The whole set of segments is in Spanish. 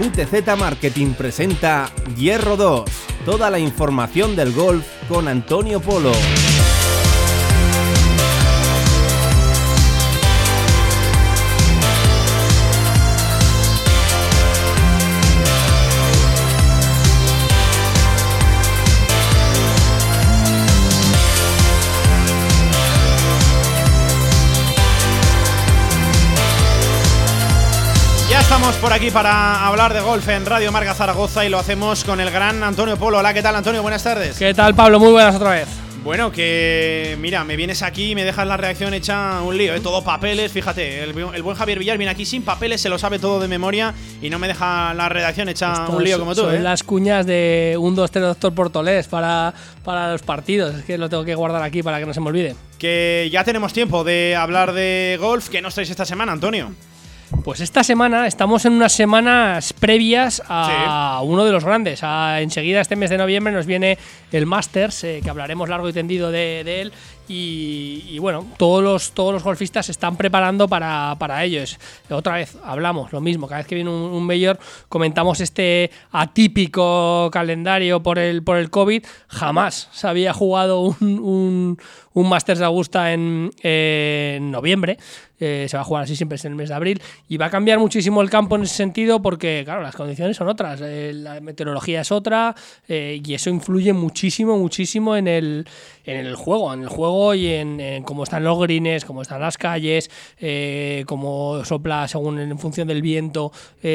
QTZ Marketing presenta Hierro 2, toda la información del golf con Antonio Polo. Estamos por aquí para hablar de golf en Radio Marca Zaragoza y lo hacemos con el gran Antonio Polo. Hola, ¿qué tal Antonio? Buenas tardes. ¿Qué tal Pablo? Muy buenas otra vez. Bueno, que mira, me vienes aquí y me dejas la reacción hecha un lío, ¿eh? todo papeles, fíjate, el, buen Javier Villar viene aquí sin papeles, se lo sabe todo de memoria y no me deja la redacción hecha un lío como tú. Son ¿eh? las cuñas de un 2-3 doctor Portolés para, para los partidos, es que lo tengo que guardar aquí para que no se me olvide. Que ya tenemos tiempo de hablar de golf, que no estáis esta semana, Antonio. Pues esta semana estamos en unas semanas previas a uno de los grandes. enseguida, este mes de noviembre, nos viene el Masters, eh, que hablaremos largo y tendido de, él. Y, bueno, todos los, todos los golfistas se están preparando para, para ellos. Otra vez, hablamos lo mismo. Cada vez que viene un, mayor, comentamos este atípico calendario por el, por el COVID. Jamás se había jugado un, un, Masters de Augusta en, en noviembre. Eh, se va a jugar así siempre en el mes de abril y va a cambiar muchísimo el campo en ese sentido porque, claro, las condiciones son otras, eh, la meteorología es otra eh, y eso influye muchísimo, muchísimo en el, en el juego, en el juego y en, cómo están los greens, cómo están las calles, cómo sopla según en función del viento,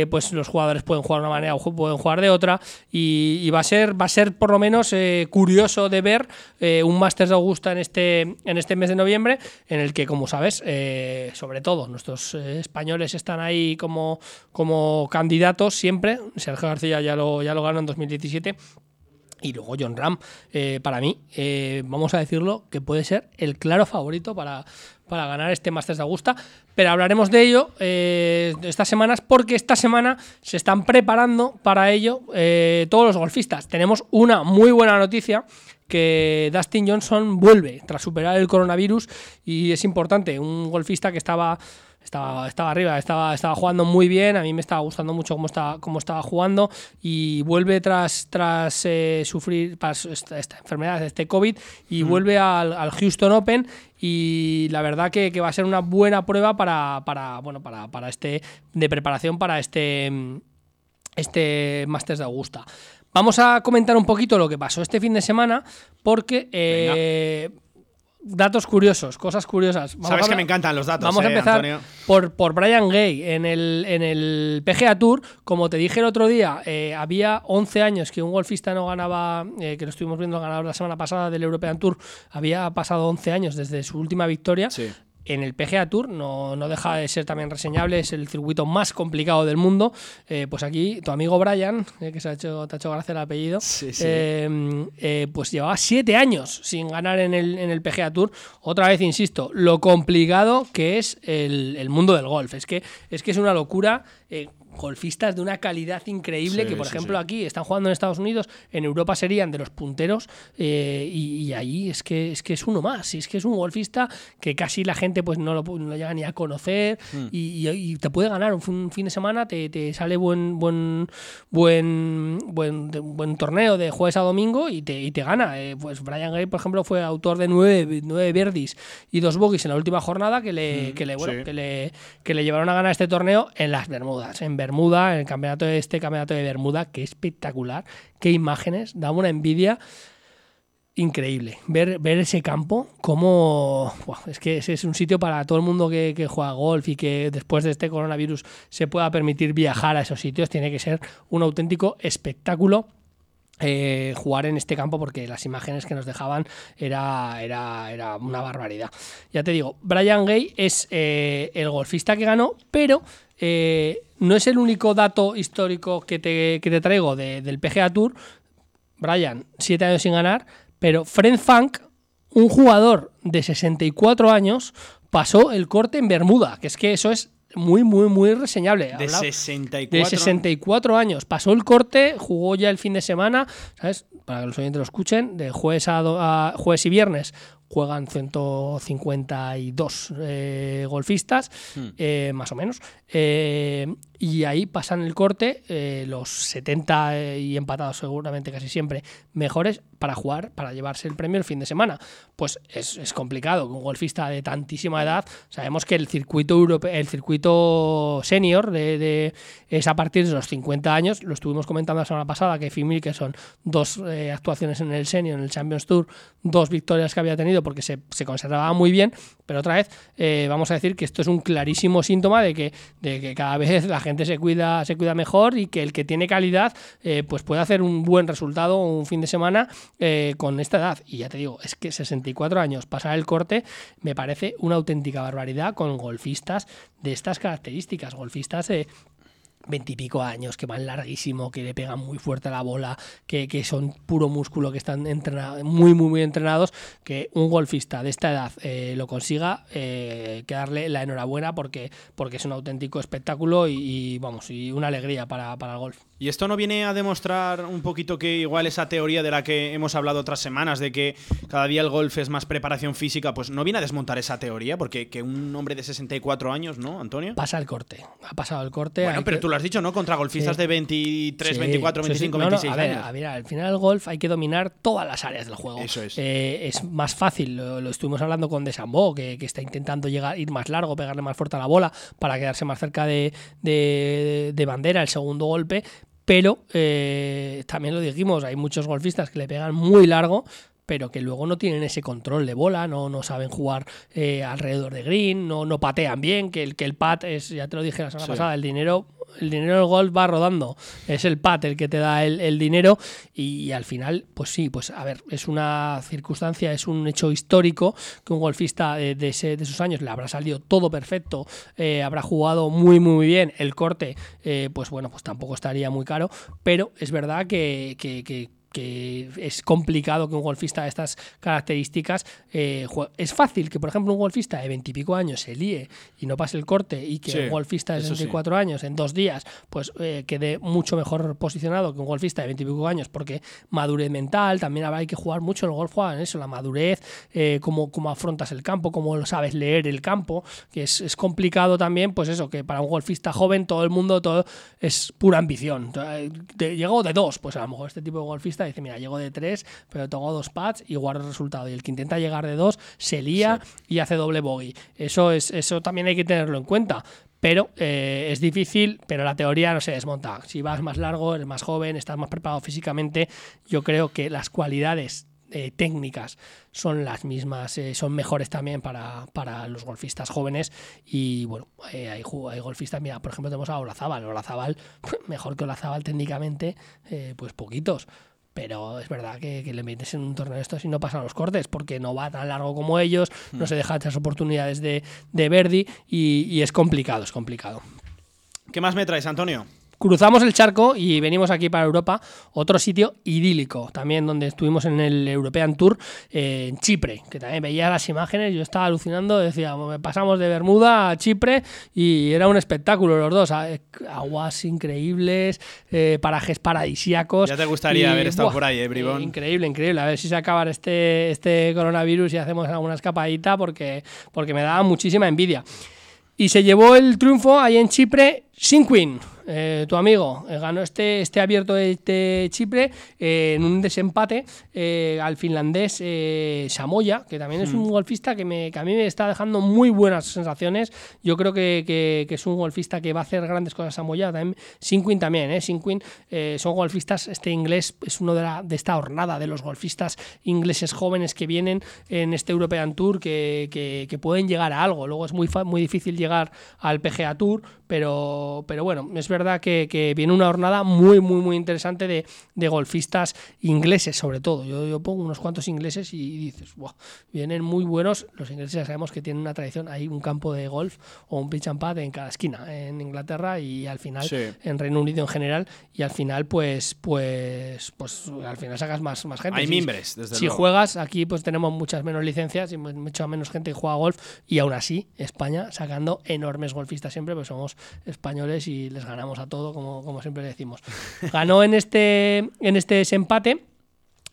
pues los jugadores pueden jugar de una manera o pueden jugar de otra y, va a ser va a ser por lo menos curioso de ver un Masters de Augusta en este en este mes de noviembre en el que como sabes sobre todo nuestros eh, españoles están ahí como, como candidatos siempre. Sergio García ya lo, ya lo ganó en 2017. Y luego John Ram, eh, para mí, eh, vamos a decirlo, que puede ser el claro favorito para, para ganar este Masters de Augusta. Pero hablaremos de ello estas semanas porque esta semana se están preparando para ello todos los golfistas. Tenemos una muy buena noticia que Dustin Johnson vuelve tras superar el coronavirus y es importante, un golfista que estaba estaba, estaba arriba, estaba, estaba jugando muy bien, a mí me estaba gustando mucho cómo estaba, cómo estaba jugando y vuelve tras, tras eh, sufrir esta, esta, enfermedad, este COVID, y vuelve al, Houston Open y la verdad que, que, va a ser una buena prueba para, para, bueno, para, para este, de preparación para este, este Masters de Augusta. Vamos a comentar un poquito lo que pasó este fin de semana, porque eh, datos curiosos, cosas curiosas. Sabes que me encantan los datos. Vamos a eh, empezar por, por Brian Gay en el, en el PGA Tour. Como te dije el otro día, eh, había 11 años que un golfista no ganaba, que lo estuvimos viendo ganador la semana pasada del European Tour, había pasado 11 años desde su última victoria. Sí en el PGA Tour, no, no, deja de ser también reseñable, es el circuito más complicado del mundo. Eh, pues aquí tu amigo Brian, eh, que se ha hecho, te ha hecho gracia el apellido, eh, pues llevaba siete años sin ganar en el, en el PGA Tour. Otra vez, insisto, lo complicado que es el, el mundo del golf. Es que es, que es una locura golfistas de una calidad increíble que, por ejemplo, aquí están jugando en Estados Unidos, en Europa serían de los punteros eh, y, ahí es que, es que es uno más. Y es que es un golfista que casi la gente pues no lo, llega ni a conocer hmm. y, te puede ganar un fin de semana, te, sale buen, buen, buen, buen, buen torneo de jueves a domingo y te, te gana. Eh, pues Brian Gray, por ejemplo, fue autor de nueve, nueve verdis y dos bogies en la última jornada que le, hmm, que le, bueno, que le, que le llevaron a ganar este torneo en las Bermudas, en Bermuda, en el campeonato de este campeonato de Bermuda, que espectacular, qué imágenes, da una envidia increíble. Ver, ver ese campo, como es que es un sitio para todo el mundo que, juega golf y que después de este coronavirus se pueda permitir viajar a esos sitios, tiene que ser un auténtico espectáculo. Eh, jugar en este campo porque las imágenes que nos dejaban era, era, era una barbaridad. Ya te digo, Brian Gay es eh, el golfista que ganó, pero eh, no es el único dato histórico que te, que te traigo del PGA Tour. Brian, siete años sin ganar, pero Fred Funk, un jugador de 64 años, pasó el corte en Bermuda, que es que eso es muy, muy, muy reseñable. De 64. De 64 años. Pasó el corte, jugó ya el fin de semana, ¿sabes? Para que los oyentes lo escuchen, de jueves a jueves y viernes juegan 152 eh, golfistas, hmm. eh, más o menos. Y ahí pasan el corte eh, los 70 eh, y empatados seguramente casi siempre mejores para jugar, para llevarse el premio el fin de semana. Pues es, complicado, un golfista de tantísima edad, sabemos que el circuito europeo, el circuito senior de, es a partir de los 50 años, lo estuvimos comentando la semana pasada, que Phil que son dos eh, actuaciones en el senior, en el Champions Tour, dos victorias que había tenido porque se, se conservaba muy bien, pero otra vez vamos a decir que esto es un clarísimo síntoma de que, de que cada vez la gente se cuida, se cuida mejor y que el que tiene calidad eh, pues puede hacer un buen resultado un fin de semana eh, con esta edad. Y ya te digo, es que 64 años, pasar el corte, me parece una auténtica barbaridad con golfistas de estas características, golfistas de veintipico años, que van larguísimo, que le pegan muy fuerte a la bola, que, son puro músculo, que están entrenados, muy, muy, muy entrenados, que un golfista de esta edad eh, lo consiga, eh, que darle la enhorabuena porque, porque es un auténtico espectáculo y, vamos, y una alegría para, para el golf. ¿Y esto no viene a demostrar un poquito que igual esa teoría de la que hemos hablado otras semanas, de que cada día el golf es más preparación física, pues no viene a desmontar esa teoría? Porque que un hombre de 64 años, ¿no, Antonio? Pasa el corte, ha pasado el corte. Bueno, pero tú lo has dicho, ¿no? Contra golfistas de 23, 24, 25, 26 a ver, A ver, al final el golf hay que dominar todas las áreas del juego. Eso es. Eh, es más fácil, lo, estuvimos hablando con Desambo, que, que está intentando llegar, ir más largo, pegarle más fuerte a la bola para quedarse más cerca de, de bandera el segundo golpe, pero eh, también lo dijimos, hay muchos golfistas que le pegan muy largo, pero que luego no tienen ese control de bola, no, no saben jugar eh, alrededor de green, no, no patean bien, que el, que el pat es, ya te lo dije la semana pasada, el dinero el dinero del golf va rodando. Es el pat el que te da el, dinero y, al final, pues sí, pues a ver, es una circunstancia, es un hecho histórico que un golfista de, de, esos años le habrá salido todo perfecto, eh, habrá jugado muy, muy bien. El corte, eh, pues bueno, pues tampoco estaría muy caro, pero es verdad que que es complicado que un golfista de estas características eh, es fácil que por ejemplo un golfista de veintipico años se líe y no pase el corte y que un golfista de 64 años en dos días pues eh, quede mucho mejor posicionado que un golfista de veintipico años porque madurez mental también hay que jugar mucho el golf juega en eso la madurez eh, cómo, afrontas el campo cómo lo sabes leer el campo que es, complicado también pues eso que para un golfista joven todo el mundo todo es pura ambición. Llegó de dos pues a lo mejor este tipo de golfista dice, mira, llego de tres, pero tengo dos pads y guardo el resultado. Y el que intenta llegar de dos se lía y hace doble bogey. Eso, es, eso también hay que tenerlo en cuenta pero eh, es difícil, pero la teoría no se desmonta. Si vas más largo, eres más joven, estás más preparado físicamente, yo creo que las cualidades eh, técnicas son las mismas, eh, son mejores también para, para, los golfistas jóvenes. Y bueno, hay, hay, golfistas, mira, por ejemplo, tenemos a Olazábal. Olazábal, mejor que Olazábal técnicamente, pues poquitos pero es verdad que, le metes en un torneo de estos y no pasan los cortes, porque no va tan largo como ellos, no hmm. se deja esas oportunidades de, de Verdi y, y es complicado, es complicado. ¿Qué más me traes, Antonio? Cruzamos el charco y venimos aquí para Europa, otro sitio idílico, también donde estuvimos en el European Tour eh, en Chipre, que también veía las imágenes, yo estaba alucinando, decía, pasamos de Bermuda a Chipre y era un espectáculo los dos, aguas increíbles, eh, parajes paradisíacos. Ya te gustaría haber estado por ahí, eh, Bribón. increíble, increíble, a ver si se acaba este, este coronavirus y hacemos alguna escapadita porque, porque me daba muchísima envidia. Y se llevó el triunfo ahí en Chipre sin Queen. Eh, tu amigo, eh, ganó este, este abierto de, Chipre eh, en un desempate al finlandés Samoya, que también es un hmm. golfista que, me, que a mí me está dejando muy buenas sensaciones. Yo creo que, es un golfista que va a hacer grandes cosas Samoya. También Sinquin también, ¿eh? Sinquin son golfistas, este inglés es uno de, la, de esta hornada de los golfistas ingleses jóvenes que vienen en este European Tour que, que pueden llegar a algo. Luego es muy, muy difícil llegar al PGA Tour, pero, pero bueno, es verdad que, viene una jornada muy, muy, muy interesante de, golfistas ingleses, sobre todo. Yo, yo, pongo unos cuantos ingleses y dices, vienen muy buenos. Los ingleses ya sabemos que tienen una tradición, hay un campo de golf o un pitch and pad en cada esquina, en Inglaterra y al final, en Reino Unido en general, y al final, pues, pues, pues al final sacas más, más gente. Hay mimbres, desde Si juegas, aquí pues tenemos muchas menos licencias y mucha menos gente que juega golf, y aún así, España sacando enormes golfistas siempre, pues somos españoles y les ganamos a todo, como, como siempre decimos. Ganó en este, en este desempate.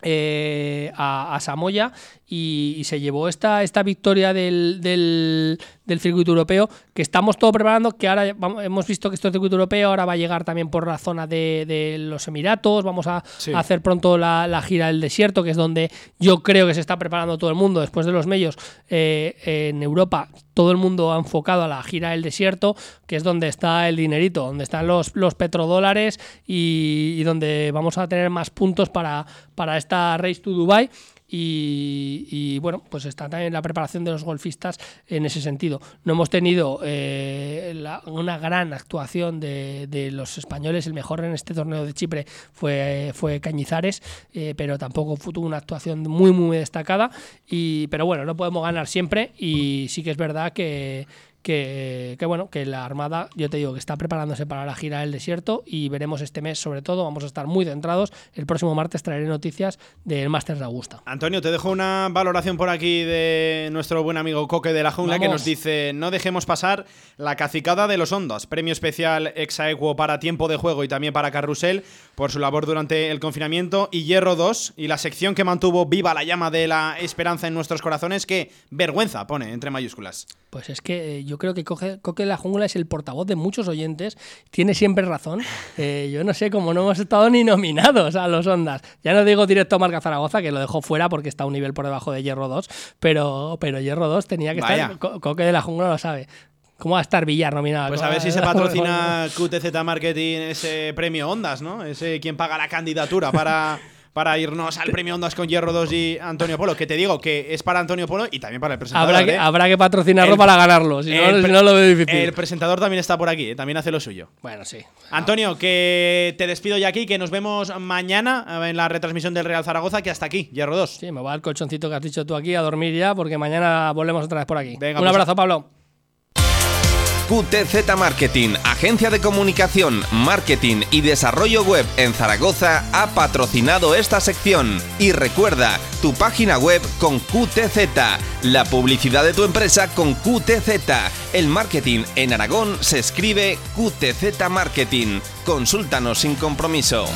Eh, a, Samoya y, se llevó esta, esta victoria del, del circuito europeo, que estamos todo preparando, que ahora hemos visto que esto es circuito europeo, ahora va a llegar también por la zona de, los Emiratos, vamos a, hacer pronto la, gira del desierto, que es donde yo creo que se está preparando todo el mundo después de los medios eh, en Europa. Todo el mundo ha enfocado a la gira del desierto, que es donde está el dinerito, donde están los, los petrodólares y, y donde vamos a tener más puntos para, para esta Race to Dubai y, bueno, pues está también la preparación de los golfistas en ese sentido. No hemos tenido eh, una gran actuación de, los españoles, el mejor en este torneo de Chipre fue, fue Cañizares, eh, pero tampoco tuvo una actuación muy, muy destacada. Y, pero bueno, no podemos ganar siempre y sí que es verdad que que, bueno, que la Armada, yo te digo, que está preparándose para la gira del desierto y veremos este mes, sobre todo, vamos a estar muy centrados. El próximo martes traeré noticias del Máster de Augusta. Antonio, te dejo una valoración por aquí de nuestro buen amigo Coque de la Jungla que nos dice: No dejemos pasar la cacicada de los Ondas, premio especial Exaequo para tiempo de juego y también para Carrusel por su labor durante el confinamiento y Hierro 2 y la sección que mantuvo viva la llama de la esperanza en nuestros corazones que vergüenza pone entre mayúsculas. Pues es que eh, yo creo que Coque, de la Jungla es el portavoz de muchos oyentes, tiene siempre razón. Eh, yo no sé cómo no hemos estado ni nominados a los Ondas. Ya no digo directo a Marca Zaragoza, que lo dejó fuera porque está a un nivel por debajo de Hierro 2, pero, pero Hierro 2 tenía que estar. Coque de la Jungla lo sabe. ¿Cómo va a estar Villar nominado? Pues a ver si se patrocina QTZ Marketing ese premio Ondas, ¿no? Ese quien paga la candidatura para para irnos al premio Ondas con Hierro 2 y Antonio Polo, que te digo que es para Antonio Polo y también para el presentador. Habrá que, ¿eh? habrá que patrocinarlo para ganarlo, si, no, lo veo difícil. El presentador también está por aquí, ¿eh? también hace lo suyo. Bueno, sí. Antonio, que te despido ya aquí, que nos vemos mañana en la retransmisión del Real Zaragoza, que hasta aquí, Hierro 2. Sí, me va al colchoncito que has dicho tú aquí a dormir ya, porque mañana volvemos otra vez por aquí. Un pues abrazo, Pablo. QTZ Marketing, agencia de comunicación, marketing y desarrollo web en Zaragoza, ha patrocinado esta sección. Y recuerda, tu página web con QTZ, la publicidad de tu empresa con QTZ. El marketing en Aragón se escribe QTZ Marketing. Consúltanos sin compromiso.